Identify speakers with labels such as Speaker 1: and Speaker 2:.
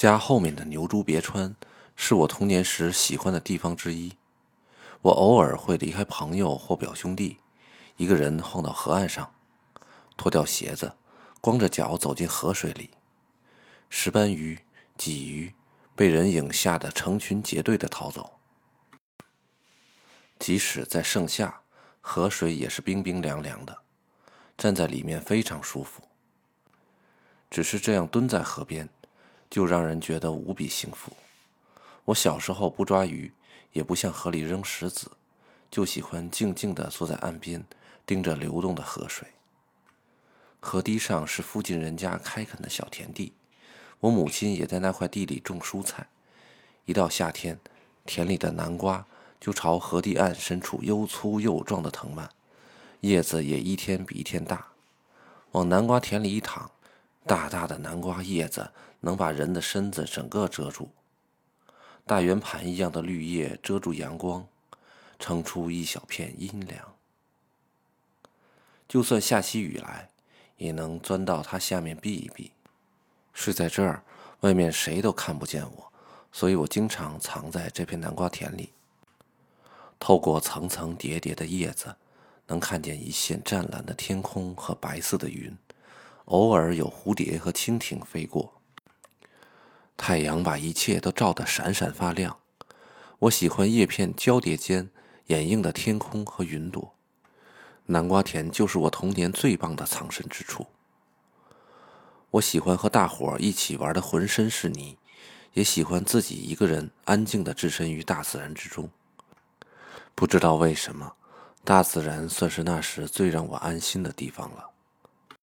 Speaker 1: 家后面的牛猪别川是我童年时喜欢的地方之一。我偶尔会离开朋友或表兄弟，一个人晃到河岸上，脱掉鞋子，光着脚走进河水里。石斑鱼、鲫鱼被人影吓得成群结队的逃走。即使在盛夏，河水也是冰冰凉凉的，站在里面非常舒服。只是这样蹲在河边。就让人觉得无比幸福。我小时候不抓鱼，也不向河里扔石子，就喜欢静静地坐在岸边，盯着流动的河水。河堤上是附近人家开垦的小田地，我母亲也在那块地里种蔬菜。一到夏天，田里的南瓜就朝河堤岸深处又粗又壮的藤蔓，叶子也一天比一天大。往南瓜田里一躺，大大的南瓜叶子。能把人的身子整个遮住，大圆盘一样的绿叶遮住阳光，撑出一小片阴凉。就算下起雨来，也能钻到它下面避一避。睡在这儿，外面谁都看不见我，所以我经常藏在这片南瓜田里。透过层层叠叠的叶子，能看见一线湛蓝的天空和白色的云，偶尔有蝴蝶和蜻蜓飞过。太阳把一切都照得闪闪发亮。我喜欢叶片交叠间掩映的天空和云朵。南瓜田就是我童年最棒的藏身之处。我喜欢和大伙儿一起玩的浑身是泥，也喜欢自己一个人安静的置身于大自然之中。不知道为什么，大自然算是那时最让我安心的地方了。